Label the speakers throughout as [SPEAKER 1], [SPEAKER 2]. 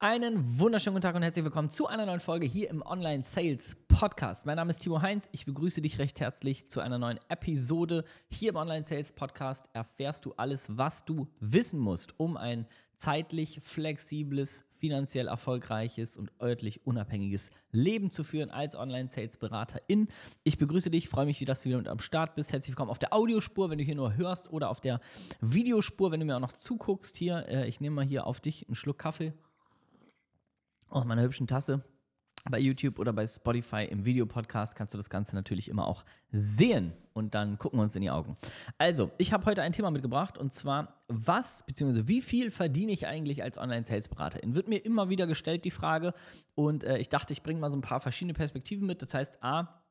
[SPEAKER 1] Einen wunderschönen guten Tag und herzlich willkommen zu einer neuen Folge hier im Online Sales Podcast. Mein Name ist Timo Heinz. Ich begrüße dich recht herzlich zu einer neuen Episode. Hier im Online Sales Podcast erfährst du alles, was du wissen musst, um ein zeitlich flexibles, finanziell erfolgreiches und örtlich unabhängiges Leben zu führen als Online Sales Beraterin. Ich begrüße dich, freue mich, dass du wieder mit am Start bist. Herzlich willkommen auf der Audiospur, wenn du hier nur hörst oder auf der Videospur, wenn du mir auch noch zuguckst hier. Äh, ich nehme mal hier auf dich einen Schluck Kaffee aus meiner hübschen Tasse. Bei YouTube oder bei Spotify im Videopodcast kannst du das Ganze natürlich immer auch sehen und dann gucken wir uns in die Augen. Also, ich habe heute ein Thema mitgebracht und zwar, was bzw. wie viel verdiene ich eigentlich als Online-Sales-Beraterin? Wird mir immer wieder gestellt, die Frage. Und äh, ich dachte, ich bringe mal so ein paar verschiedene Perspektiven mit. Das heißt, A,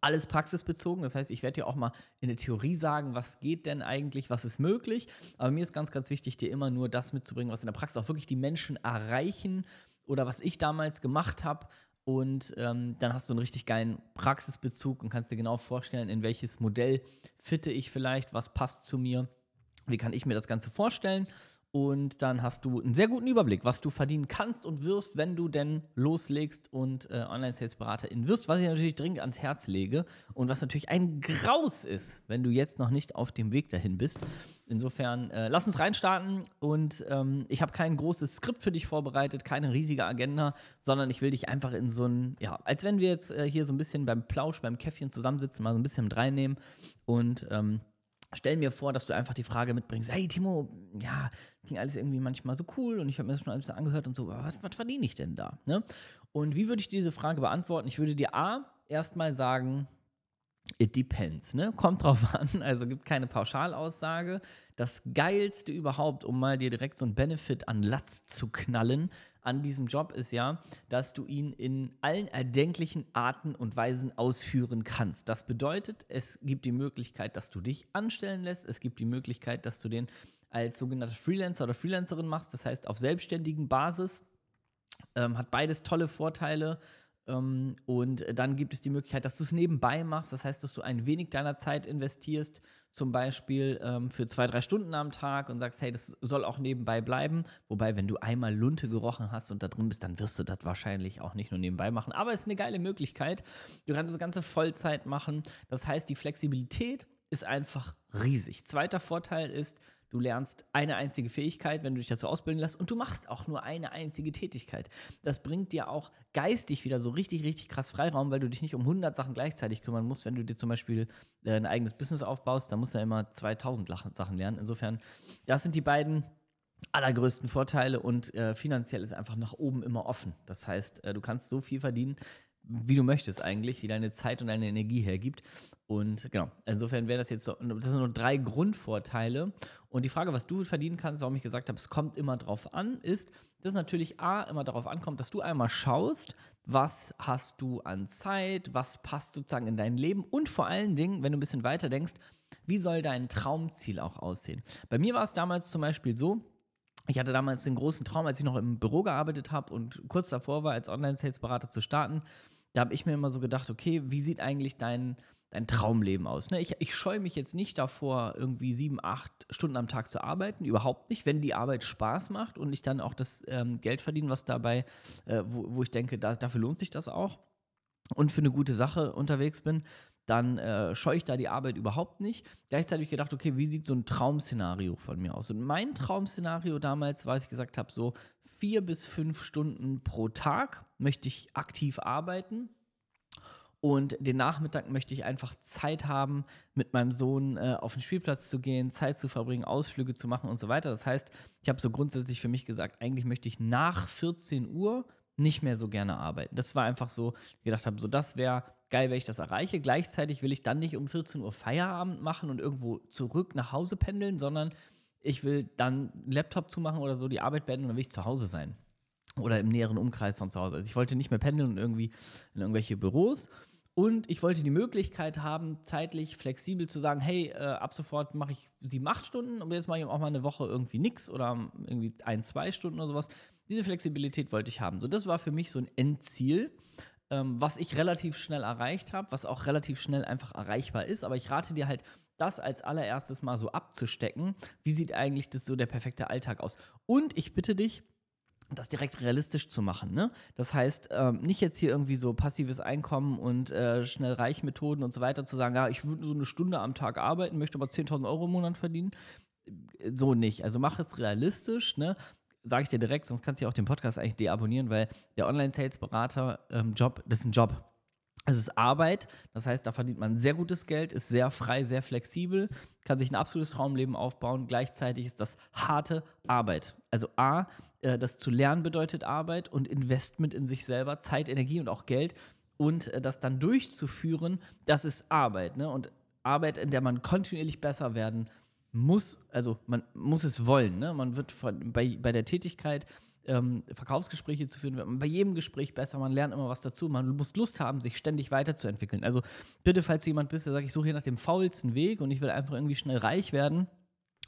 [SPEAKER 1] alles praxisbezogen. Das heißt, ich werde dir auch mal in der Theorie sagen, was geht denn eigentlich, was ist möglich. Aber mir ist ganz, ganz wichtig, dir immer nur das mitzubringen, was in der Praxis auch wirklich die Menschen erreichen oder was ich damals gemacht habe. Und ähm, dann hast du einen richtig geilen Praxisbezug und kannst dir genau vorstellen, in welches Modell fitte ich vielleicht, was passt zu mir, wie kann ich mir das Ganze vorstellen. Und dann hast du einen sehr guten Überblick, was du verdienen kannst und wirst, wenn du denn loslegst und äh, Online-Sales-Beraterin wirst, was ich natürlich dringend ans Herz lege und was natürlich ein Graus ist, wenn du jetzt noch nicht auf dem Weg dahin bist. Insofern, äh, lass uns reinstarten und ähm, ich habe kein großes Skript für dich vorbereitet, keine riesige Agenda, sondern ich will dich einfach in so ein, ja, als wenn wir jetzt äh, hier so ein bisschen beim Plausch, beim Käffchen zusammensitzen, mal so ein bisschen mit reinnehmen und ähm, stell mir vor, dass du einfach die Frage mitbringst, hey Timo, ja, klingt alles irgendwie manchmal so cool und ich habe mir das schon alles angehört und so, was, was verdiene ich denn da? Ne? Und wie würde ich diese Frage beantworten? Ich würde dir A, erstmal sagen, It depends, ne? Kommt drauf an, also gibt keine Pauschalaussage. Das Geilste überhaupt, um mal dir direkt so ein Benefit an Latz zu knallen an diesem Job ist ja, dass du ihn in allen erdenklichen Arten und Weisen ausführen kannst. Das bedeutet, es gibt die Möglichkeit, dass du dich anstellen lässt. Es gibt die Möglichkeit, dass du den als sogenannter Freelancer oder Freelancerin machst, das heißt auf selbstständigen Basis. Ähm, hat beides tolle Vorteile. Ähm, und dann gibt es die Möglichkeit, dass du es nebenbei machst. Das heißt, dass du ein wenig deiner Zeit investierst, zum Beispiel ähm, für zwei, drei Stunden am Tag und sagst, hey, das soll auch nebenbei bleiben. Wobei, wenn du einmal Lunte gerochen hast und da drin bist, dann wirst du das wahrscheinlich auch nicht nur nebenbei machen. Aber es ist eine geile Möglichkeit. Du kannst das Ganze Vollzeit machen. Das heißt, die Flexibilität ist einfach riesig. Zweiter Vorteil ist, Du lernst eine einzige Fähigkeit, wenn du dich dazu ausbilden lässt, und du machst auch nur eine einzige Tätigkeit. Das bringt dir auch geistig wieder so richtig, richtig krass Freiraum, weil du dich nicht um 100 Sachen gleichzeitig kümmern musst. Wenn du dir zum Beispiel äh, ein eigenes Business aufbaust, dann musst du ja immer 2000 Sachen lernen. Insofern, das sind die beiden allergrößten Vorteile und äh, finanziell ist einfach nach oben immer offen. Das heißt, äh, du kannst so viel verdienen, wie du möchtest eigentlich, wie deine Zeit und deine Energie hergibt. Und genau, insofern wäre das jetzt so, das sind nur drei Grundvorteile. Und die Frage, was du verdienen kannst, warum ich gesagt habe, es kommt immer drauf an, ist, dass natürlich A, immer darauf ankommt, dass du einmal schaust, was hast du an Zeit, was passt sozusagen in dein Leben und vor allen Dingen, wenn du ein bisschen weiter denkst, wie soll dein Traumziel auch aussehen? Bei mir war es damals zum Beispiel so, ich hatte damals den großen Traum, als ich noch im Büro gearbeitet habe und kurz davor war, als Online-Sales-Berater zu starten, da habe ich mir immer so gedacht, okay, wie sieht eigentlich dein, dein Traumleben aus? Ne? Ich, ich scheue mich jetzt nicht davor, irgendwie sieben, acht Stunden am Tag zu arbeiten, überhaupt nicht, wenn die Arbeit Spaß macht und ich dann auch das ähm, Geld verdiene, was dabei, äh, wo, wo ich denke, da, dafür lohnt sich das auch und für eine gute Sache unterwegs bin, dann äh, scheue ich da die Arbeit überhaupt nicht. Gleichzeitig habe ich gedacht, okay, wie sieht so ein Traum-Szenario von mir aus? Und mein Traum-Szenario damals war, ich gesagt habe, so vier bis fünf Stunden pro Tag möchte ich aktiv arbeiten. Und den Nachmittag möchte ich einfach Zeit haben, mit meinem Sohn äh, auf den Spielplatz zu gehen, Zeit zu verbringen, Ausflüge zu machen und so weiter. Das heißt, ich habe so grundsätzlich für mich gesagt, eigentlich möchte ich nach 14 Uhr nicht mehr so gerne arbeiten. Das war einfach so, ich gedacht habe, so das wäre geil, wenn ich das erreiche. Gleichzeitig will ich dann nicht um 14 Uhr Feierabend machen und irgendwo zurück nach Hause pendeln, sondern ich will dann Laptop zumachen oder so, die Arbeit beenden und dann will ich zu Hause sein. Oder im näheren Umkreis von zu Hause. Also ich wollte nicht mehr pendeln und irgendwie in irgendwelche Büros. Und ich wollte die Möglichkeit haben, zeitlich flexibel zu sagen, hey, äh, ab sofort mache ich sieben, acht Stunden und jetzt mache ich auch mal eine Woche irgendwie nichts oder irgendwie ein, zwei Stunden oder sowas. Diese Flexibilität wollte ich haben. So, das war für mich so ein Endziel, ähm, was ich relativ schnell erreicht habe, was auch relativ schnell einfach erreichbar ist. Aber ich rate dir halt, das als allererstes mal so abzustecken. Wie sieht eigentlich das so der perfekte Alltag aus? Und ich bitte dich, das direkt realistisch zu machen. Ne? Das heißt, ähm, nicht jetzt hier irgendwie so passives Einkommen und äh, schnell reich Methoden und so weiter zu sagen, ja, ich würde so eine Stunde am Tag arbeiten, möchte aber 10.000 Euro im Monat verdienen. So nicht. Also mach es realistisch, ne? Sage ich dir direkt, sonst kannst du ja auch den Podcast eigentlich deabonnieren, weil der Online-Sales-Berater-Job, ähm, das ist ein Job. Es ist Arbeit, das heißt, da verdient man sehr gutes Geld, ist sehr frei, sehr flexibel, kann sich ein absolutes Traumleben aufbauen. Gleichzeitig ist das harte Arbeit. Also A, äh, das zu lernen bedeutet Arbeit und Investment in sich selber, Zeit, Energie und auch Geld. Und äh, das dann durchzuführen, das ist Arbeit. Ne? Und Arbeit, in der man kontinuierlich besser werden muss, also man muss es wollen. Ne? Man wird von, bei, bei der Tätigkeit ähm, Verkaufsgespräche zu führen, wird man bei jedem Gespräch besser, man lernt immer was dazu, man muss Lust haben, sich ständig weiterzuentwickeln. Also bitte, falls du jemand bist, der sagt, ich suche hier nach dem faulsten Weg und ich will einfach irgendwie schnell reich werden,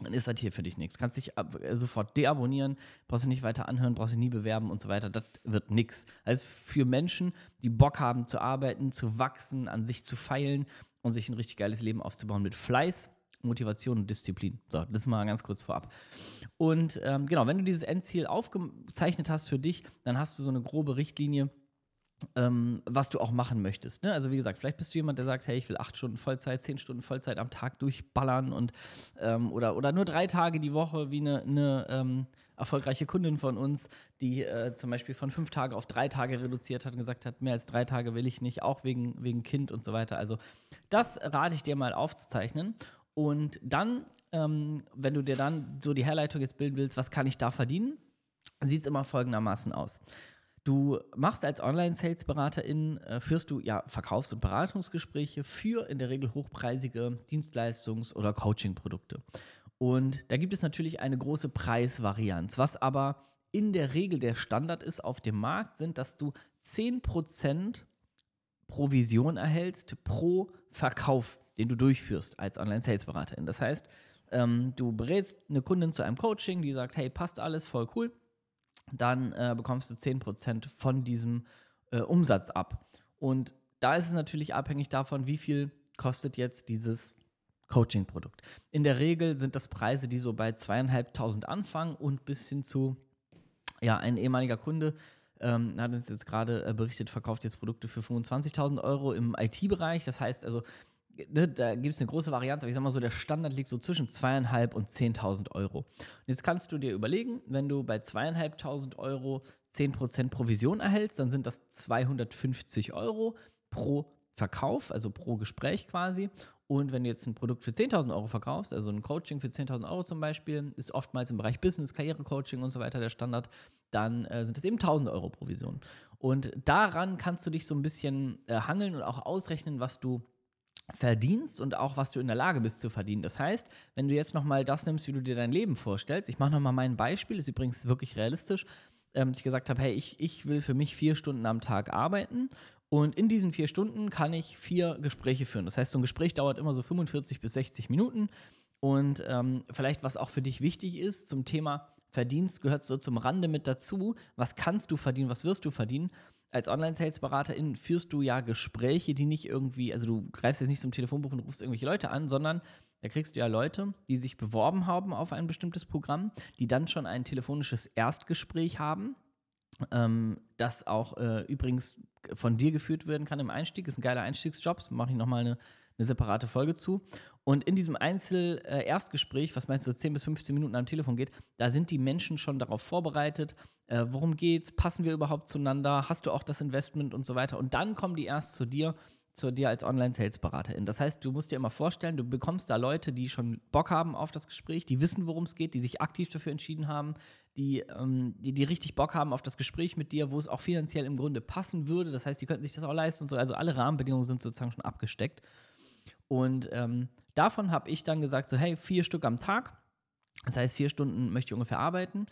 [SPEAKER 1] dann ist das hier für dich nichts. Kannst dich äh, sofort deabonnieren, brauchst du nicht weiter anhören, brauchst du nie bewerben und so weiter. Das wird nichts. Also für Menschen, die Bock haben zu arbeiten, zu wachsen, an sich zu feilen und sich ein richtig geiles Leben aufzubauen mit Fleiß, Motivation und Disziplin. So, das mal ganz kurz vorab. Und ähm, genau, wenn du dieses Endziel aufgezeichnet hast für dich, dann hast du so eine grobe Richtlinie, ähm, was du auch machen möchtest. Ne? Also wie gesagt, vielleicht bist du jemand, der sagt, hey, ich will acht Stunden Vollzeit, zehn Stunden Vollzeit am Tag durchballern und ähm, oder, oder nur drei Tage die Woche, wie eine, eine ähm, erfolgreiche Kundin von uns, die äh, zum Beispiel von fünf Tagen auf drei Tage reduziert hat und gesagt hat, mehr als drei Tage will ich nicht, auch wegen, wegen Kind und so weiter. Also das rate ich dir mal aufzuzeichnen. Und dann, ähm, wenn du dir dann so die Herleitung jetzt bilden willst, was kann ich da verdienen, sieht es immer folgendermaßen aus. Du machst als Online-Sales-Beraterin, äh, führst du ja Verkaufs- und Beratungsgespräche für in der Regel hochpreisige Dienstleistungs- oder Coaching-Produkte. Und da gibt es natürlich eine große Preisvarianz. Was aber in der Regel der Standard ist auf dem Markt, sind, dass du 10% Provision erhältst pro Verkauf, den du durchführst als Online-Sales-Beraterin. Das heißt, ähm, du berätst eine Kundin zu einem Coaching, die sagt, hey, passt alles, voll cool dann äh, bekommst du 10% von diesem äh, Umsatz ab. Und da ist es natürlich abhängig davon, wie viel kostet jetzt dieses Coaching-Produkt. In der Regel sind das Preise, die so bei zweieinhalbtausend anfangen und bis hin zu, ja, ein ehemaliger Kunde ähm, hat uns jetzt gerade äh, berichtet, verkauft jetzt Produkte für 25.000 Euro im IT-Bereich. Das heißt also, ne, da gibt es eine große Varianz, aber ich sag mal so, der Standard liegt so zwischen zweieinhalb und 10.000 Euro. Und jetzt kannst du dir überlegen, wenn du bei zweieinhalbtausend Euro 10% Provision erhältst, dann sind das 250 Euro pro Verkauf, also pro Gespräch quasi. Und wenn du jetzt ein Produkt für 10.000 Euro verkaufst, also ein Coaching für 10.000 Euro zum Beispiel, ist oftmals im Bereich Business, Karrierecoaching und so weiter der Standard, dann äh, sind das eben 1.000 Euro Provision. Und daran kannst du dich so ein bisschen äh, hangeln und auch ausrechnen, was du verdienst und auch was du in der Lage bist zu verdienen. Das heißt, wenn du jetzt nochmal das nimmst, wie du dir dein Leben vorstellst, ich mache nochmal mein Beispiel, ist übrigens wirklich realistisch, ähm, dass ich gesagt habe, hey, ich, ich will für mich vier Stunden am Tag arbeiten und in diesen vier Stunden kann ich vier Gespräche führen. Das heißt, so ein Gespräch dauert immer so 45 bis 60 Minuten und ähm, vielleicht, was auch für dich wichtig ist zum Thema Verdienst, gehört so zum Rande mit dazu. Was kannst du verdienen, was wirst du verdienen? Als Online-Sales-Beraterin führst du ja Gespräche, die nicht irgendwie, also du greifst jetzt nicht zum Telefonbuch und rufst irgendwelche Leute an, sondern da kriegst du ja Leute, die sich beworben haben auf ein bestimmtes Programm, die dann schon ein telefonisches Erstgespräch haben, ähm, das auch äh, übrigens von dir geführt werden kann im Einstieg. Ist ein geiler Einstiegsjob, mache ich nochmal eine eine separate Folge zu. Und in diesem Einzel-Erstgespräch, was meinst du, 10 bis 15 Minuten am Telefon geht, da sind die Menschen schon darauf vorbereitet, äh, worum geht's, passen wir überhaupt zueinander, hast du auch das Investment und so weiter. Und dann kommen die erst zu dir, zu dir als Online-Sales-Beraterin. Das heißt, du musst dir immer vorstellen, du bekommst da Leute, die schon Bock haben auf das Gespräch, die wissen, worum es geht, die sich aktiv dafür entschieden haben, die, ähm, die, die richtig Bock haben auf das Gespräch mit dir, wo es auch finanziell im Grunde passen würde. Das heißt, die könnten sich das auch leisten und so. Also alle Rahmenbedingungen sind sozusagen schon abgesteckt. Und ähm, davon habe ich dann gesagt, so hey, vier Stück am Tag. Das heißt, vier Stunden möchte ich ungefähr arbeiten.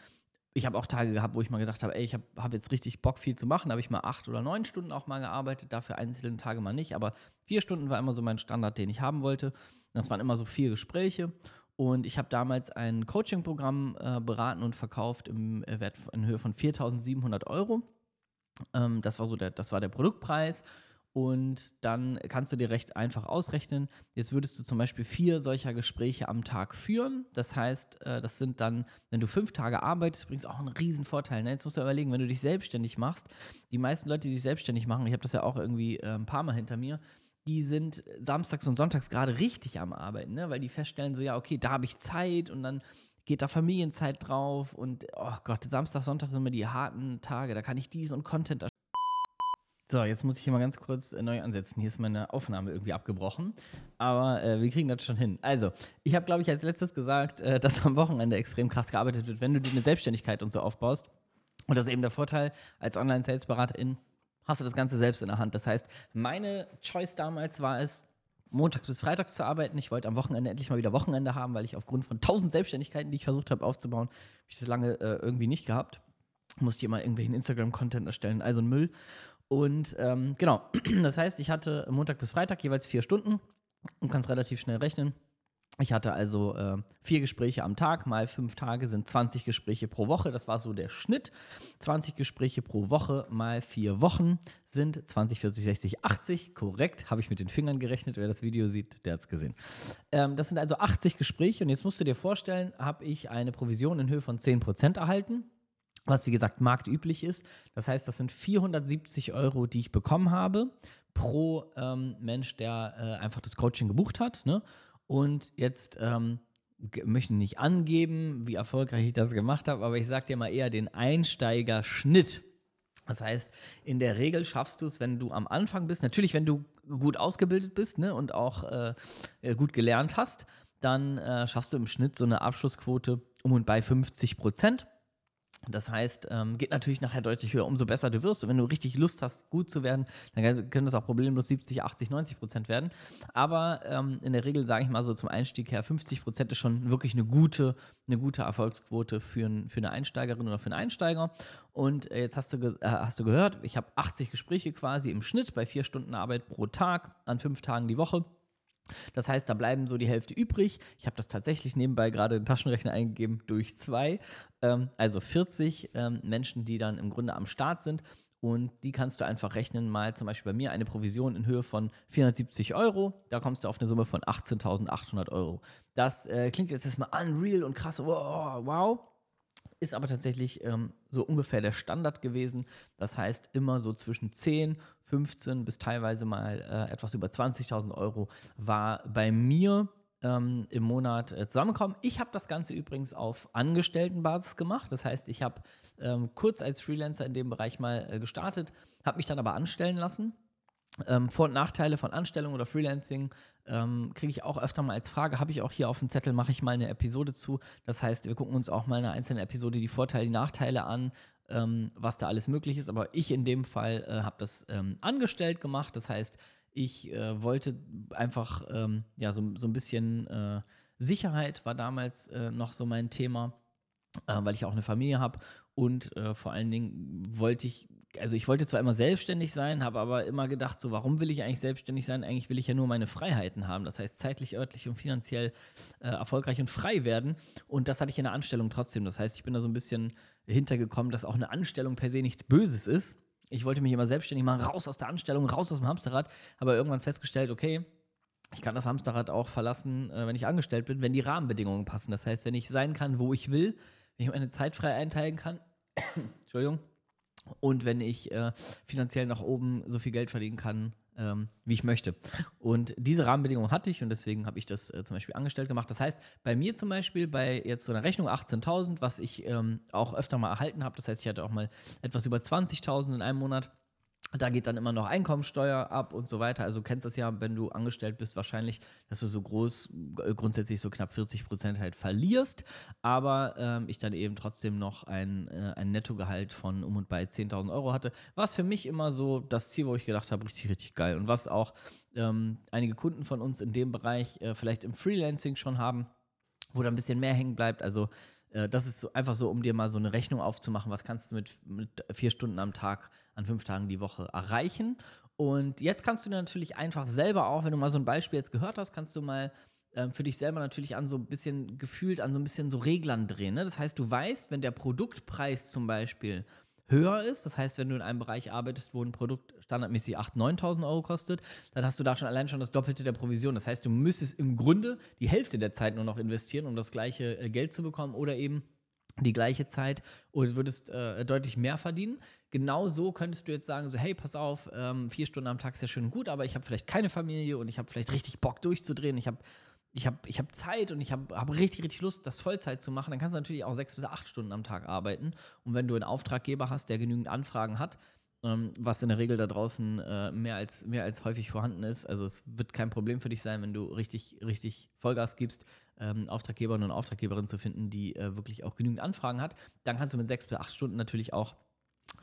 [SPEAKER 1] Ich habe auch Tage gehabt, wo ich mal gedacht habe, ey, ich habe hab jetzt richtig Bock, viel zu machen. Da habe ich mal acht oder neun Stunden auch mal gearbeitet, dafür einzelne Tage mal nicht. Aber vier Stunden war immer so mein Standard, den ich haben wollte. Das waren immer so vier Gespräche. Und ich habe damals ein Coaching-Programm äh, beraten und verkauft im äh, Wert in Höhe von 4.700 Euro. Ähm, das war so der, das war der Produktpreis. Und dann kannst du dir recht einfach ausrechnen. Jetzt würdest du zum Beispiel vier solcher Gespräche am Tag führen. Das heißt, äh, das sind dann, wenn du fünf Tage arbeitest, übrigens auch ein Riesenvorteil. Ne? Jetzt musst du überlegen, wenn du dich selbstständig machst, die meisten Leute, die sich selbstständig machen, ich habe das ja auch irgendwie äh, ein paar Mal hinter mir, die sind samstags und sonntags gerade richtig am Arbeiten, ne? weil die feststellen so, ja, okay, da habe ich Zeit und dann geht da Familienzeit drauf und, oh Gott, Samstag, Sonntag sind immer die harten Tage, da kann ich dies und Content so, jetzt muss ich hier mal ganz kurz äh, neu ansetzen. Hier ist meine Aufnahme irgendwie abgebrochen. Aber äh, wir kriegen das schon hin. Also, ich habe, glaube ich, als letztes gesagt, äh, dass am Wochenende extrem krass gearbeitet wird, wenn du dir eine Selbstständigkeit und so aufbaust. Und das ist eben der Vorteil als Online-Sales-Beraterin, hast du das Ganze selbst in der Hand. Das heißt, meine Choice damals war es, montags bis freitags zu arbeiten. Ich wollte am Wochenende endlich mal wieder Wochenende haben, weil ich aufgrund von tausend Selbstständigkeiten, die ich versucht habe aufzubauen, habe ich das lange äh, irgendwie nicht gehabt. Musste ich immer irgendwelchen Instagram-Content erstellen, also ein Müll. Und ähm, genau, das heißt, ich hatte Montag bis Freitag jeweils vier Stunden und kannst relativ schnell rechnen. Ich hatte also äh, vier Gespräche am Tag, mal fünf Tage sind 20 Gespräche pro Woche. Das war so der Schnitt. 20 Gespräche pro Woche mal vier Wochen sind 20, 40, 60, 80. Korrekt, habe ich mit den Fingern gerechnet. Wer das Video sieht, der hat es gesehen. Ähm, das sind also 80 Gespräche und jetzt musst du dir vorstellen, habe ich eine Provision in Höhe von 10% erhalten was wie gesagt marktüblich ist. Das heißt, das sind 470 Euro, die ich bekommen habe pro ähm, Mensch, der äh, einfach das Coaching gebucht hat. Ne? Und jetzt ähm, möchte nicht angeben, wie erfolgreich ich das gemacht habe, aber ich sage dir mal eher den Einsteigerschnitt. Das heißt, in der Regel schaffst du es, wenn du am Anfang bist, natürlich, wenn du gut ausgebildet bist ne, und auch äh gut gelernt hast, dann äh, schaffst du im Schnitt so eine Abschlussquote um und bei 50 Prozent. Das heißt, ähm, geht natürlich nachher deutlich höher, umso besser du wirst. Und wenn du richtig Lust hast, gut zu werden, dann können das auch problemlos 70, 80, 90 Prozent werden. Aber ähm, in der Regel, sage ich mal so zum Einstieg her, 50 Prozent ist schon wirklich eine gute, eine gute Erfolgsquote für, ein, für eine Einsteigerin oder für einen Einsteiger. Und äh, jetzt hast du, äh, hast du gehört, ich habe 80 Gespräche quasi im Schnitt bei vier Stunden Arbeit pro Tag an fünf Tagen die Woche. Das heißt, da bleiben so die Hälfte übrig. Ich habe das tatsächlich nebenbei gerade in den Taschenrechner eingegeben durch zwei. Ähm, also 40 ähm, Menschen, die dann im Grunde am Start sind. Und die kannst du einfach rechnen, mal zum Beispiel bei mir eine Provision in Höhe von 470 Euro. Da kommst du auf eine Summe von 18.800 Euro. Das äh, klingt jetzt erstmal unreal und krass. Wow, wow. Ist aber tatsächlich ähm, so ungefähr der Standard gewesen. Das heißt, immer so zwischen 10, 15 bis teilweise mal äh, etwas über 20.000 Euro war bei mir ähm, im Monat äh, zusammengekommen. Ich habe das Ganze übrigens auf Angestelltenbasis gemacht. Das heißt, ich habe ähm, kurz als Freelancer in dem Bereich mal äh, gestartet, habe mich dann aber anstellen lassen ähm, Vor- und Nachteile von Anstellung oder Freelancing ähm, kriege ich auch öfter mal als Frage. Habe ich auch hier auf dem Zettel, mache ich mal eine Episode zu. Das heißt, wir gucken uns auch mal in einer einzelnen Episode die Vorteile, die Nachteile an, ähm, was da alles möglich ist. Aber ich in dem Fall äh, habe das ähm, angestellt gemacht. Das heißt, ich äh, wollte einfach ähm, ja, so, so ein bisschen äh, Sicherheit war damals äh, noch so mein Thema, weil ich auch eine Familie habe. Und äh, vor allen Dingen wollte ich also ich wollte zwar immer selbstständig sein, habe aber immer gedacht, so warum will ich eigentlich selbstständig sein? Eigentlich will ich ja nur meine Freiheiten haben. Das heißt zeitlich, örtlich und finanziell äh, erfolgreich und frei werden. Und das hatte ich in der Anstellung trotzdem. Das heißt, ich bin da so ein bisschen hintergekommen, dass auch eine Anstellung per se nichts Böses ist. Ich wollte mich immer selbstständig machen, raus aus der Anstellung, raus aus dem Hamsterrad, aber irgendwann festgestellt, okay, ich kann das Hamsterrad auch verlassen, äh, wenn ich angestellt bin, wenn die Rahmenbedingungen passen. Das heißt, wenn ich sein kann, wo ich will, wenn ich meine Zeit frei einteilen kann, Entschuldigung, und wenn ich äh, finanziell nach oben so viel Geld verdienen kann, ähm, wie ich möchte. Und diese Rahmenbedingungen hatte ich und deswegen habe ich das äh, zum Beispiel angestellt gemacht. Das heißt, bei mir zum Beispiel, bei jetzt so einer Rechnung 18.000, was ich ähm, auch öfter mal erhalten habe, das heißt, ich hatte auch mal etwas über 20.000 in einem Monat, da geht dann immer noch Einkommensteuer ab und so weiter. Also du kennst das ja, wenn du angestellt bist, wahrscheinlich, dass du so groß, äh, grundsätzlich so knapp 40 Prozent halt verlierst. Aber ähm, ich dann eben trotzdem noch ein, äh, ein Nettogehalt von um und bei 10.000 Euro hatte. Was für mich immer so das Ziel, wo ich gedacht habe, richtig, richtig geil. Und was auch ähm, einige Kunden von uns in dem Bereich äh, vielleicht im Freelancing schon haben, wo da ein bisschen mehr hängen bleibt. Also das ist so, einfach so, um dir mal so eine Rechnung aufzumachen, was kannst du mit, mit vier Stunden am Tag an fünf Tagen die Woche erreichen. Und jetzt kannst du natürlich einfach selber auch, wenn du mal so ein Beispiel jetzt gehört hast, kannst du mal ähm, für dich selber natürlich an so ein bisschen gefühlt, an so ein bisschen so Reglern drehen. Ne? Das heißt, du weißt, wenn der Produktpreis zum Beispiel höher ist. Das heißt, wenn du in einem Bereich arbeitest, wo ein Produkt standardmäßig 8.000, 9.000 Euro kostet, dann hast du da schon allein schon das Doppelte der Provision. Das heißt, du müsstest im Grunde die Hälfte der Zeit nur noch investieren, um das gleiche äh, Geld zu bekommen oder eben die gleiche Zeit und würdest äh, deutlich mehr verdienen. Genau so könntest du jetzt sagen, so hey, pass auf, ähm, vier Stunden am Tag ist ja schön gut, aber ich habe vielleicht keine Familie und ich habe vielleicht richtig Bock durchzudrehen. Ich habe ich habe ich hab Zeit und ich habe hab richtig, richtig Lust, das Vollzeit zu machen, dann kannst du natürlich auch sechs bis acht Stunden am Tag arbeiten. Und wenn du einen Auftraggeber hast, der genügend Anfragen hat, ähm, was in der Regel da draußen äh, mehr, als, mehr als häufig vorhanden ist, also es wird kein Problem für dich sein, wenn du richtig, richtig Vollgas gibst, ähm, Auftraggeber und Auftraggeberin zu finden, die äh, wirklich auch genügend Anfragen hat, dann kannst du mit sechs bis acht Stunden natürlich auch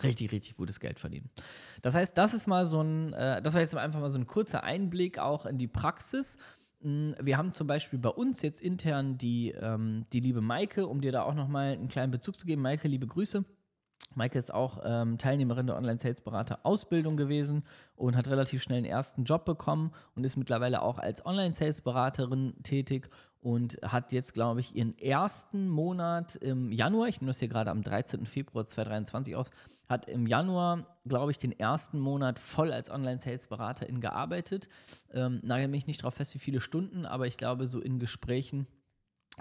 [SPEAKER 1] richtig, richtig gutes Geld verdienen. Das heißt, das ist mal so ein, äh, das war jetzt einfach mal so ein kurzer Einblick auch in die Praxis. Mm, wir haben zum Beispiel bei uns jetzt intern die, ähm, die liebe Maike, um dir da auch nochmal einen kleinen Bezug zu geben. Maike, liebe Grüße. Maike ist auch ähm, Teilnehmerin der Online-Sales-Berater-Ausbildung gewesen und hat relativ schnell einen ersten Job bekommen und ist mittlerweile auch als Online-Sales-Beraterin tätig und hat jetzt, glaube ich, ihren ersten Monat im Januar, ich nehme das hier gerade am 13. Februar 2023 aus, hat im Januar, glaube ich, den ersten Monat voll als Online-Sales-Beraterin gearbeitet. Ähm, nagel mich nicht darauf fest, wie viele Stunden, aber ich glaube, so in Gesprächen,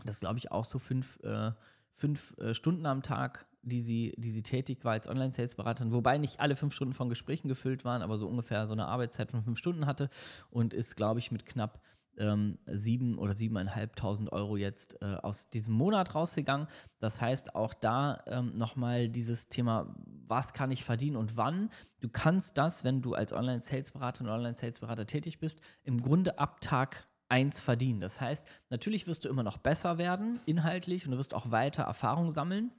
[SPEAKER 1] das glaube ich auch so fünf, äh, fünf äh, Stunden am Tag die sie, die sie tätig war als Online-Sales-Beraterin, wobei nicht alle fünf Stunden von Gesprächen gefüllt waren, aber so ungefähr so eine Arbeitszeit von fünf Stunden hatte und ist, glaube ich, mit knapp ähm, sieben oder siebeneinhalbtausend Euro jetzt äh, aus diesem Monat rausgegangen. Das heißt, auch da ähm, nochmal dieses Thema, was kann ich verdienen und wann. Du kannst das, wenn du als Online-Sales-Berater und Online-Sales-Berater tätig bist, im Grunde ab Tag 1 verdienen. Das heißt, natürlich wirst du immer noch besser werden, inhaltlich, und du wirst auch weiter Erfahrung sammeln.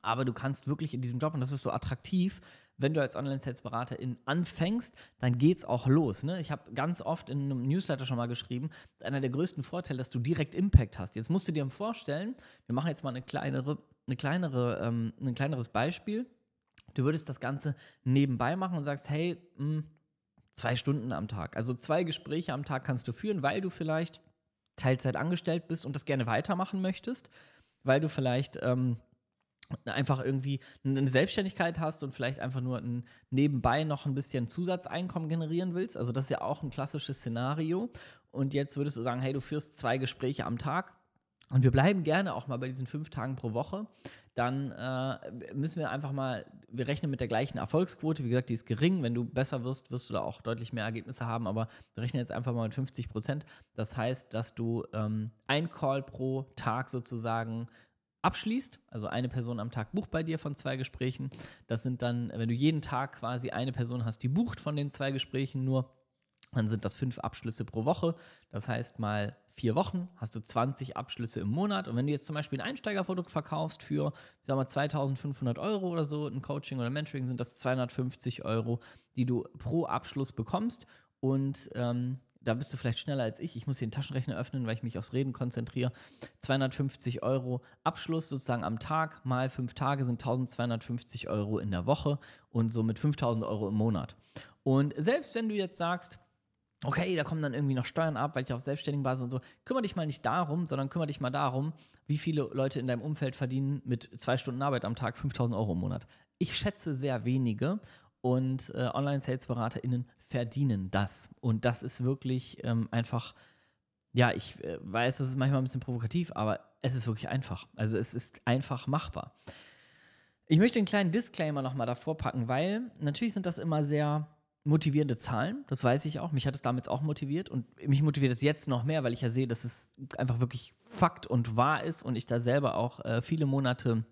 [SPEAKER 1] Aber du kannst wirklich in diesem Job, und das ist so attraktiv, wenn du als Online-Sales-Beraterin anfängst, dann geht's auch los. Ne? Ich habe ganz oft in einem Newsletter schon mal geschrieben, das ist einer der größten Vorteile, dass du direkt Impact hast. Jetzt musst du dir vorstellen, wir machen jetzt mal eine kleinere, eine kleinere, ähm, ein kleineres Beispiel. Du würdest das Ganze nebenbei machen und sagst, hey, mh, hm, zwei Stunden am Tag. Also zwei Gespräche am Tag kannst du führen, weil du vielleicht Teilzeit angestellt bist und das gerne weitermachen möchtest, weil du vielleicht ähm, einfach irgendwie eine Selbstständigkeit hast und vielleicht einfach nur ein, nebenbei noch ein bisschen Zusatzeinkommen generieren willst. Also das ist ja auch ein klassisches Szenario. Und jetzt würdest du sagen, hey, du führst zwei Gespräche am Tag und wir bleiben gerne auch mal bei diesen fünf Tagen pro Woche. Dann äh, müssen wir einfach mal, wir rechnen mit der gleichen Erfolgsquote. Wie gesagt, die ist gering. Wenn du besser wirst, wirst du da auch deutlich mehr Ergebnisse haben. Aber wir rechnen jetzt einfach mal mit 50 Prozent. Das heißt, dass du ähm, ein Call pro Tag sozusagen abschließt, also eine Person am Tag bucht bei dir von zwei Gesprächen. Das sind dann, wenn du jeden Tag quasi eine Person hast, die bucht von den zwei Gesprächen nur, dann sind das fünf Abschlüsse pro Woche. Das heißt, mal vier Wochen hast du 20 Abschlüsse im Monat. Und wenn du jetzt zum Beispiel ein Einsteigerprodukt verkaufst für, ich sag mal, 2500 Euro oder so, ein Coaching oder Mentoring, sind das 250 Euro, die du pro Abschluss bekommst. Und ähm, da bist du vielleicht schneller als ich. Ich muss hier den Taschenrechner öffnen, weil ich mich aufs Reden konzentriere. 250 Euro Abschluss sozusagen am Tag mal fünf Tage sind 1250 Euro in der Woche und somit 5000 Euro im Monat. Und selbst wenn du jetzt sagst, okay, da kommen dann irgendwie noch Steuern ab, weil ich auf selbstständigen Basis und so, kümmere dich mal nicht darum, sondern kümmere dich mal darum, wie viele Leute in deinem Umfeld verdienen mit zwei Stunden Arbeit am Tag 5000 Euro im Monat. Ich schätze sehr wenige und äh, Online-Sales-BeraterInnen verdienen das. Und das ist wirklich ähm, einfach, ja, ich äh, weiß, das ist manchmal ein bisschen provokativ, aber es ist wirklich einfach. Also es ist einfach machbar. Ich möchte einen kleinen Disclaimer nochmal davor packen, weil natürlich sind das immer sehr motivierende Zahlen, das weiß ich auch. Mich hat es damals auch motiviert und mich motiviert es jetzt noch mehr, weil ich ja sehe, dass es einfach wirklich Fakt und wahr ist und ich da selber auch äh, viele Monate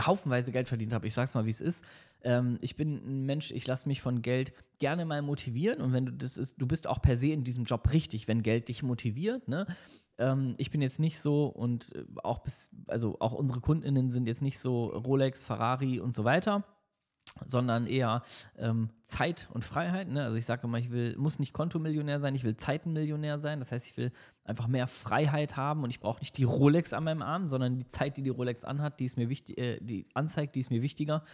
[SPEAKER 1] haufenweise Geld verdient habe. Ich sag's mal, wie es ist. Ähm, ich bin ein Mensch, ich lasse mich von Geld gerne mal motivieren und wenn du das ist, du bist auch per se in diesem Job richtig, wenn Geld dich motiviert, ne? Ähm, ich bin jetzt nicht so und äh, auch bis, also auch unsere KundInnen sind jetzt nicht so Rolex, Ferrari und so weiter sondern eher ähm, Zeit und Freiheit. Ne? Also ich sage immer, ich will, muss nicht Kontomillionär sein, ich will Zeitenmillionär sein. Das heißt, ich will einfach mehr Freiheit haben und ich brauche nicht die Rolex an meinem Arm, sondern die Zeit, die die Rolex anhat, die ist mir wichtig, äh, die anzeigt, die ist mir wichtiger.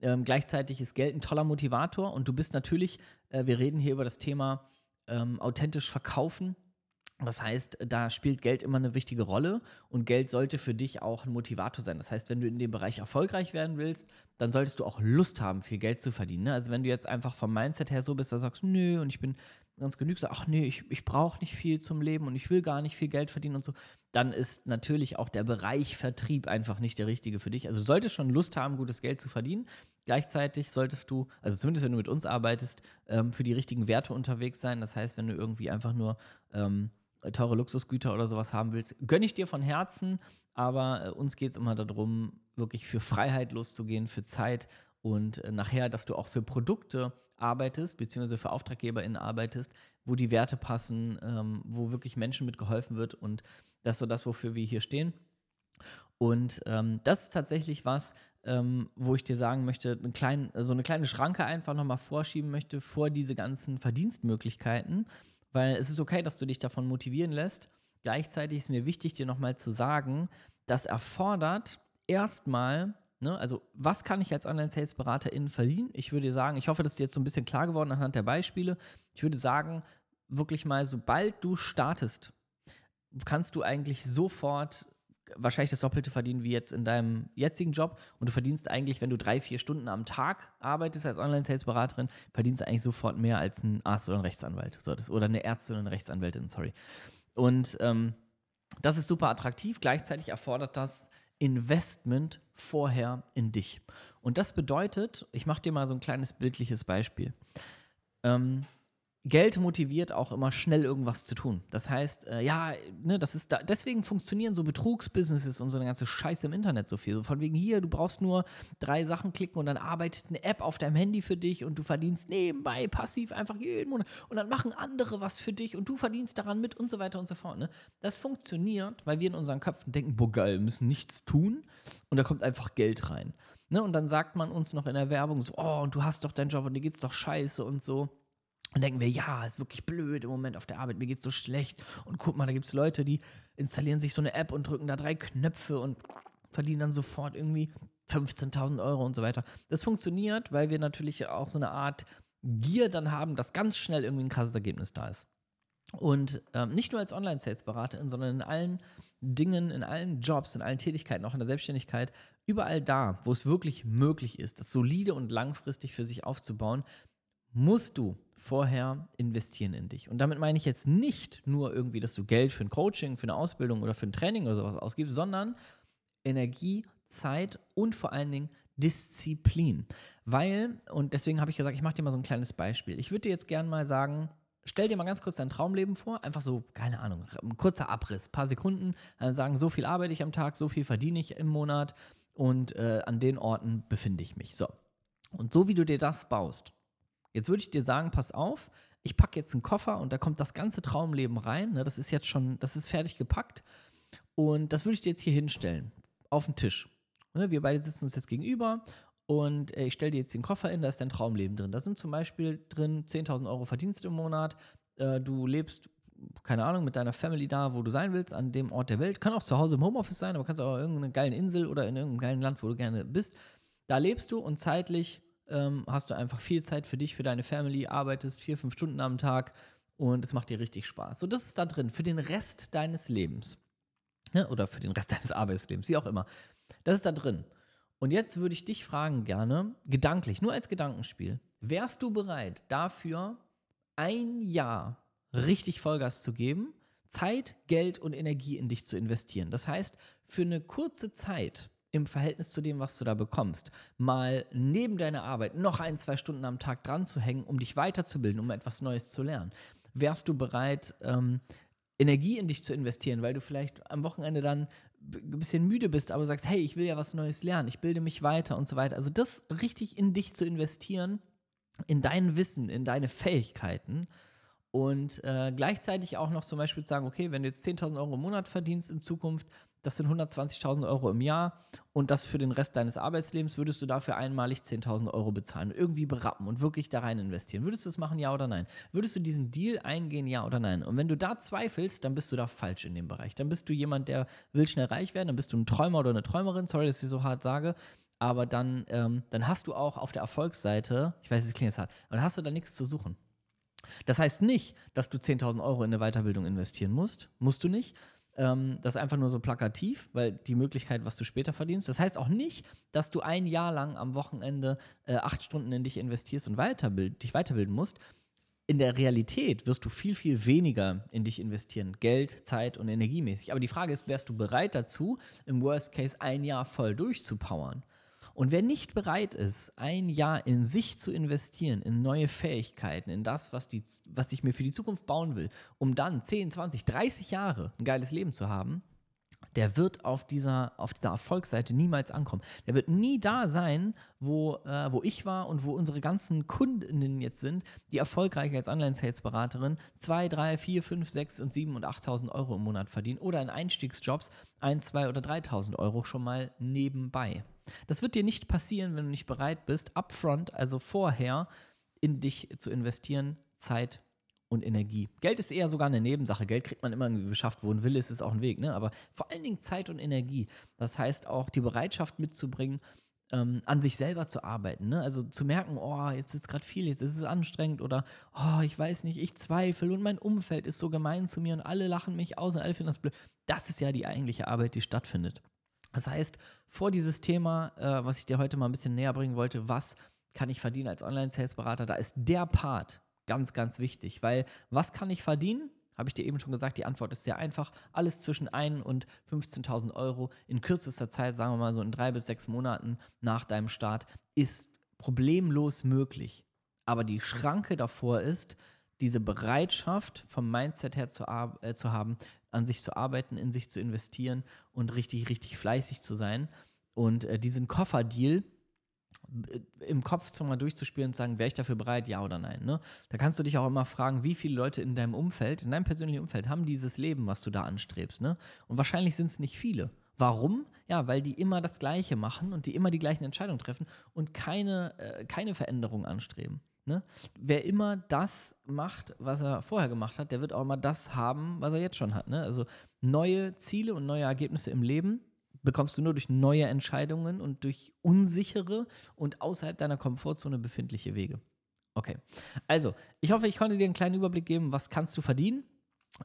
[SPEAKER 1] Ähm, gleichzeitig ist Geld ein toller Motivator und du bist natürlich, äh, wir reden hier über das Thema ähm, authentisch verkaufen Das heißt, da spielt Geld immer eine wichtige Rolle und Geld sollte für dich auch ein Motivator sein. Das heißt, wenn du in dem Bereich erfolgreich werden willst, dann solltest du auch Lust haben, viel Geld zu verdienen. Ne? Also wenn du jetzt einfach vom Mindset her so bist, da sagst, nö, und ich bin ganz genügsam, ach nee, ich, ich brauche nicht viel zum Leben und ich will gar nicht viel Geld verdienen und so, dann ist natürlich auch der Bereich Vertrieb einfach nicht der richtige für dich. Also du solltest schon Lust haben, gutes Geld zu verdienen. Gleichzeitig solltest du, also zumindest wenn du mit uns arbeitest, ähm, für die richtigen Werte unterwegs sein. Das heißt, wenn du irgendwie einfach nur ähm, teure Luxusgüter oder sowas haben willst, gönne ich dir von Herzen, aber äh, uns geht es immer darum, wirklich für Freiheit loszugehen, für Zeit und äh, nachher, dass du auch für Produkte arbeitest, beziehungsweise für AuftraggeberInnen arbeitest, wo die Werte passen, ähm, wo wirklich Menschen mit geholfen wird. Und das ist so das, wofür wir hier stehen. Und ähm, das ist tatsächlich was, ähm, wo ich dir sagen möchte, einen kleinen, so eine kleine Schranke einfach nochmal vorschieben möchte vor diese ganzen Verdienstmöglichkeiten, weil es ist okay, dass du dich davon motivieren lässt. Gleichzeitig ist mir wichtig, dir nochmal zu sagen, das erfordert erstmal, ne, also was kann ich als Online-Sales-Beraterin verdienen? Ich würde sagen, ich hoffe, das ist jetzt so ein bisschen klar geworden anhand der Beispiele. Ich würde sagen, wirklich mal, sobald du startest, kannst du eigentlich sofort wahrscheinlich das Doppelte verdienen wie jetzt in deinem jetzigen Job und du verdienst eigentlich, wenn du drei, vier Stunden am Tag arbeitest als Online-Sales-Beraterin, verdienst du eigentlich sofort mehr als ein Arzt oder ein Rechtsanwalt so, das, oder eine Ärztin oder eine Rechtsanwältin, sorry. Und ähm, das ist super attraktiv, gleichzeitig erfordert das Investment vorher in dich. Und das bedeutet, ich mache dir mal so ein kleines bildliches Beispiel. Ähm, Geld motiviert auch immer schnell irgendwas zu tun. Das heißt, äh, ja, ne, das ist da, deswegen funktionieren so Betrugsbusinesses und so eine ganze Scheiße im Internet so viel. So von wegen hier, du brauchst nur drei Sachen klicken und dann arbeitet eine App auf deinem Handy für dich und du verdienst nebenbei passiv einfach jeden Monat und dann machen andere was für dich und du verdienst daran mit und so weiter und so fort. Ne? Das funktioniert, weil wir in unseren Köpfen denken, boah geil, wir müssen nichts tun und da kommt einfach Geld rein. Ne? Und dann sagt man uns noch in der Werbung so, oh, und du hast doch deinen Job und dir geht's doch scheiße und so. Und denken wir, ja, ist wirklich blöd im Moment auf der Arbeit, mir geht's so schlecht. Und guck mal, da gibt es Leute, die installieren sich so eine App und drücken da drei Knöpfe und verdienen dann sofort irgendwie 15.000 Euro und so weiter. Das funktioniert, weil wir natürlich auch so eine Art Gier dann haben, dass ganz schnell irgendwie ein krasses Ergebnis da ist. Und ähm, nicht nur als Online-Sales-Beraterin, sondern in allen Dingen, in allen Jobs, in allen Tätigkeiten, auch in der Selbstständigkeit, überall da, wo es wirklich möglich ist, das solide und langfristig für sich aufzubauen, musst du vorher investieren in dich. Und damit meine ich jetzt nicht nur irgendwie, dass du Geld für ein Coaching, für eine Ausbildung oder für ein Training oder sowas ausgibst, sondern Energie, Zeit und vor allen Dingen Disziplin. Weil, und deswegen habe ich gesagt, ich mache dir mal so ein kleines Beispiel. Ich würde dir jetzt gerne mal sagen, stell dir mal ganz kurz dein Traumleben vor, einfach so, keine Ahnung, ein kurzer Abriss, paar Sekunden, dann sagen, so viel arbeite ich am Tag, so viel verdiene ich im Monat und äh, an den Orten befinde ich mich. So. Und so wie du dir das baust, Jetzt würde ich dir sagen, pass auf, ich packe jetzt einen Koffer und da kommt das ganze Traumleben rein. Ne? Das ist jetzt schon, das ist fertig gepackt. Und das würde ich dir jetzt hier hinstellen, auf den Tisch. Ne? Wir beide sitzen uns jetzt gegenüber und äh, ich stelle dir jetzt den Koffer hin, da ist dein Traumleben drin. Da sind zum Beispiel drin 10.000 Euro Verdienst im Monat. Äh, du lebst, keine Ahnung, mit deiner Family da, wo du sein willst, an dem Ort der Welt. Kann auch zu Hause im Homeoffice sein, aber kannst auch irgendeine geile Insel oder in irgendeinem geilen Land, wo du gerne bist. Da lebst du und zeitlich ähm, hast du einfach viel Zeit für dich, für deine Family, arbeitest vier, fünf Stunden am Tag und es macht dir richtig Spaß. So, das ist da drin für den Rest deines Lebens. Ne? Oder für den Rest deines Arbeitslebens, wie auch immer. Das ist da drin. Und jetzt würde ich dich fragen gerne, gedanklich, nur als Gedankenspiel, wärst du bereit, dafür ein Jahr richtig Vollgas zu geben, Zeit, Geld und Energie in dich zu investieren? Das heißt, für eine kurze Zeit im Verhältnis zu dem, was du da bekommst, mal neben deiner Arbeit noch ein, zwei Stunden am Tag dran zu hängen, um dich weiterzubilden, um etwas Neues zu lernen? Wärst du bereit, ähm, Energie in dich zu investieren, weil du vielleicht am Wochenende dann ein bisschen müde bist, aber sagst, hey, ich will ja was Neues lernen, ich bilde mich weiter und so weiter. Also das richtig in dich zu investieren, in dein Wissen, in deine Fähigkeiten und äh, gleichzeitig auch noch zum Beispiel zu sagen, okay, wenn du jetzt 10.000 Euro im Monat verdienst in Zukunft, das sind 120.000 Euro im Jahr und das für den Rest deines Arbeitslebens würdest du dafür einmalig 10.000 Euro bezahlen, irgendwie berappen und wirklich da rein investieren. Würdest du das machen, ja oder nein? Würdest du diesen Deal eingehen, ja oder nein? Und wenn du da zweifelst, dann bist du da falsch in dem Bereich. Dann bist du jemand, der will schnell reich werden, dann bist du ein Träumer oder eine Träumerin, sorry, dass ich so hart sage, aber dann, ähm, dann hast du auch auf der Erfolgsseite, ich weiß, es klingt jetzt hart, dann hast du da nichts zu suchen. Das heißt nicht, dass du 10.000 Euro in eine Weiterbildung investieren musst. Musst du nicht. Ähm, das ist einfach nur so plakativ, weil die Möglichkeit, was du später verdienst. Das heißt auch nicht, dass du ein Jahr lang am Wochenende äh, acht Stunden in dich investierst und weiterbild, dich weiterbilden musst. In der Realität wirst du viel, viel weniger in dich investieren. Geld, Zeit und energiemäßig. Aber die Frage ist, wärst du bereit dazu, im Worst Case ein Jahr voll durchzupowern? Und wer nicht bereit ist, ein Jahr in sich zu investieren, in neue Fähigkeiten, in das, was, die, was ich mir für die Zukunft bauen will, um dann 10, 20, 30 Jahre ein geiles Leben zu haben, der wird auf dieser, auf dieser Erfolgsseite niemals ankommen. Der wird nie da sein, wo, äh, wo ich war und wo unsere ganzen Kundinnen jetzt sind, die erfolgreich als Online-Sales-Beraterin 2, 3, 4, 5, 6 und 7 und 8.000 Euro im Monat verdienen oder in Einstiegsjobs 1, 2 oder 3.000 Euro schon mal nebenbei. Das wird dir nicht passieren, wenn du nicht bereit bist, upfront, also vorher, in dich zu investieren, Zeit und Energie. Geld ist eher sogar eine Nebensache. Geld kriegt man immer irgendwie beschafft. Wo ein Wille ist, ist auch ein Weg. Ne? Aber vor allen Dingen Zeit und Energie. Das heißt auch die Bereitschaft mitzubringen, ähm, an sich selber zu arbeiten. Ne? Also zu merken, oh, jetzt ist gerade viel, jetzt ist es anstrengend oder oh, ich weiß nicht, ich zweifle und mein Umfeld ist so gemein zu mir und alle lachen mich aus und alle finden das blöd. Das ist ja die eigentliche Arbeit, die stattfindet. Das heißt, vor dieses Thema, äh, was ich dir heute mal ein bisschen näher bringen wollte, was kann ich verdienen als Online-Sales-Berater, da ist der Part ganz, ganz wichtig, weil was kann ich verdienen? Habe ich dir eben schon gesagt, die Antwort ist sehr einfach. Alles zwischen 1 und 15.000 Euro in kürzester Zeit, sagen wir mal so in drei bis sechs Monaten nach deinem Start, ist problemlos möglich. Aber die Schranke davor ist, diese Bereitschaft vom Mindset her zu, äh, zu haben, an sich zu arbeiten, in sich zu investieren und richtig, richtig fleißig zu sein. Und äh, diesen Kofferdeal äh, im Kopf schon mal durchzuspielen und sagen, wäre ich dafür bereit, ja oder nein. Ne? Da kannst du dich auch immer fragen, wie viele Leute in deinem Umfeld, in deinem persönlichen Umfeld, haben dieses Leben, was du da anstrebst. Ne? Und wahrscheinlich sind es nicht viele. Warum? Ja, weil die immer das Gleiche machen und die immer die gleichen Entscheidungen treffen und keine, äh, keine Veränderung anstreben. Ne? Wer immer das macht, was er vorher gemacht hat, der wird auch immer das haben, was er jetzt schon hat. Ne? Also neue Ziele und neue Ergebnisse im Leben bekommst du nur durch neue Entscheidungen und durch unsichere und außerhalb deiner Komfortzone befindliche Wege. Okay, also ich hoffe, ich konnte dir einen kleinen Überblick geben, was kannst du verdienen.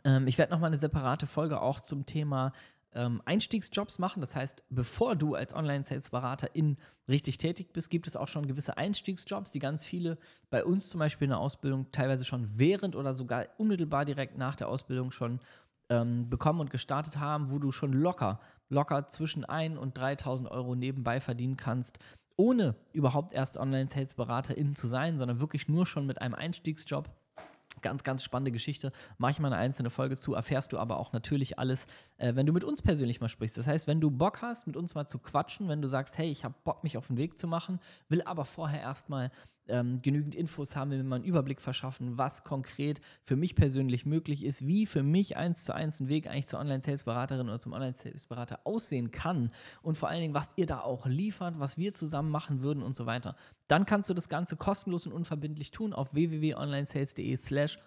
[SPEAKER 1] Ähm, ich werde nochmal eine separate Folge auch zum Thema ähm, Einstiegsjobs machen. Das heißt, bevor du als Online-Sales-Berater in richtig tätig bist, gibt es auch schon gewisse Einstiegsjobs, die ganz viele bei uns zum Beispiel in der Ausbildung teilweise schon während oder sogar unmittelbar direkt nach der Ausbildung schon ähm, bekommen und gestartet haben, wo du schon locker, locker zwischen 1 und 3.000 Euro nebenbei verdienen kannst, ohne überhaupt erst Online-Sales-Beraterin zu sein, sondern wirklich nur schon mit einem Einstiegsjob Ganz, ganz spannende Geschichte. Mache ich mal eine einzelne Folge zu, erfährst du aber auch natürlich alles, äh, wenn du mit uns persönlich mal sprichst. Das heißt, wenn du Bock hast, mit uns mal zu quatschen, wenn du sagst, hey, ich habe Bock, mich auf den Weg zu machen, will aber vorher erstmal ähm, genügend Infos haben, will mir mal einen Überblick verschaffen, was konkret für mich persönlich möglich ist, wie für mich eins zu eins ein Weg eigentlich zur Online-Sales-Beraterin oder zum Online-Sales-Berater aussehen kann und vor allen Dingen, was ihr da auch liefert, was wir zusammen machen würden und so weiter. Dann kannst du das Ganze kostenlos und unverbindlich tun auf www.onlinesales.de slash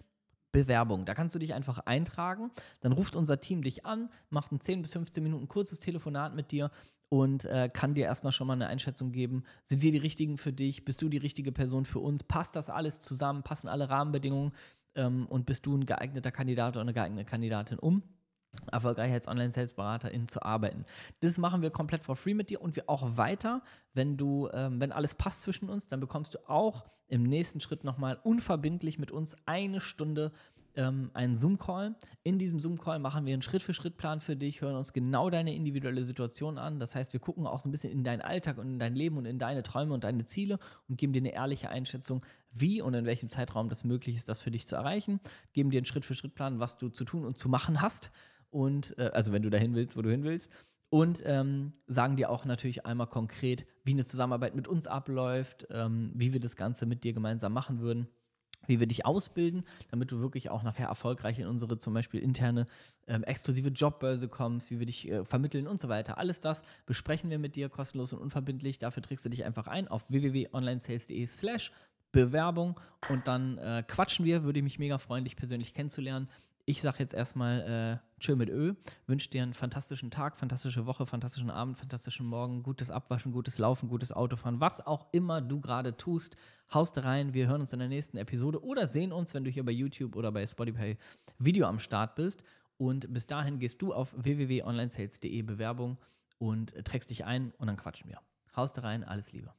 [SPEAKER 1] Bewerbung. Da kannst du dich einfach eintragen. Dann ruft unser Team dich an, macht ein 10 bis 15 Minuten kurzes Telefonat mit dir und äh, kann dir erstmal schon mal eine Einschätzung geben. Sind wir die richtigen für dich? Bist du die richtige Person für uns? Passt das alles zusammen? Passen alle Rahmenbedingungen? Ähm, und bist du ein geeigneter Kandidat oder eine geeignete Kandidatin, um erfolgreich als Online-Sales-Beraterin zu arbeiten. Das machen wir komplett for free mit dir und wir auch weiter, wenn du, ähm, wenn alles passt zwischen uns, dann bekommst du auch im nächsten Schritt nochmal unverbindlich mit uns eine Stunde ähm, einen Zoom-Call. In diesem Zoom-Call machen wir einen Schritt-für-Schritt-Plan für dich, hören uns genau deine individuelle Situation an. Das heißt, wir gucken auch so ein bisschen in deinen Alltag und in dein Leben und in deine Träume und deine Ziele und geben dir eine ehrliche Einschätzung, wie und in welchem Zeitraum das möglich ist, das für dich zu erreichen. Geben dir einen Schritt-für-Schritt-Plan, was du zu tun und zu machen hast. Und äh, also wenn du dahin willst, wo du hin willst und ähm, sagen dir auch natürlich einmal konkret, wie eine Zusammenarbeit mit uns abläuft, ähm, wie wir das Ganze mit dir gemeinsam machen würden wie wir dich ausbilden, damit du wirklich auch nachher erfolgreich in unsere zum Beispiel interne ähm, exklusive Jobbörse kommst, wie wir dich äh, vermitteln und so weiter. Alles das besprechen wir mit dir kostenlos und unverbindlich. Dafür trägst du dich einfach ein auf www.onlinesales.de slash Bewerbung und dann äh, quatschen wir. Würde ich mich mega freuen, dich persönlich kennenzulernen. Ich sage jetzt erstmal äh, Tschö mit Ö. Wünsche dir einen fantastischen Tag, fantastische Woche, fantastischen Abend, fantastischen Morgen, gutes Abwaschen, gutes Laufen, gutes Autofahren, was auch immer du gerade tust. Haust rein. Wir hören uns in der nächsten Episode oder sehen uns, wenn du hier bei YouTube oder bei Spotify Video am Start bist. Und bis dahin gehst du auf www.onlinesales.de Bewerbung und trägst dich ein und dann quatschen wir. Haust rein, alles Liebe.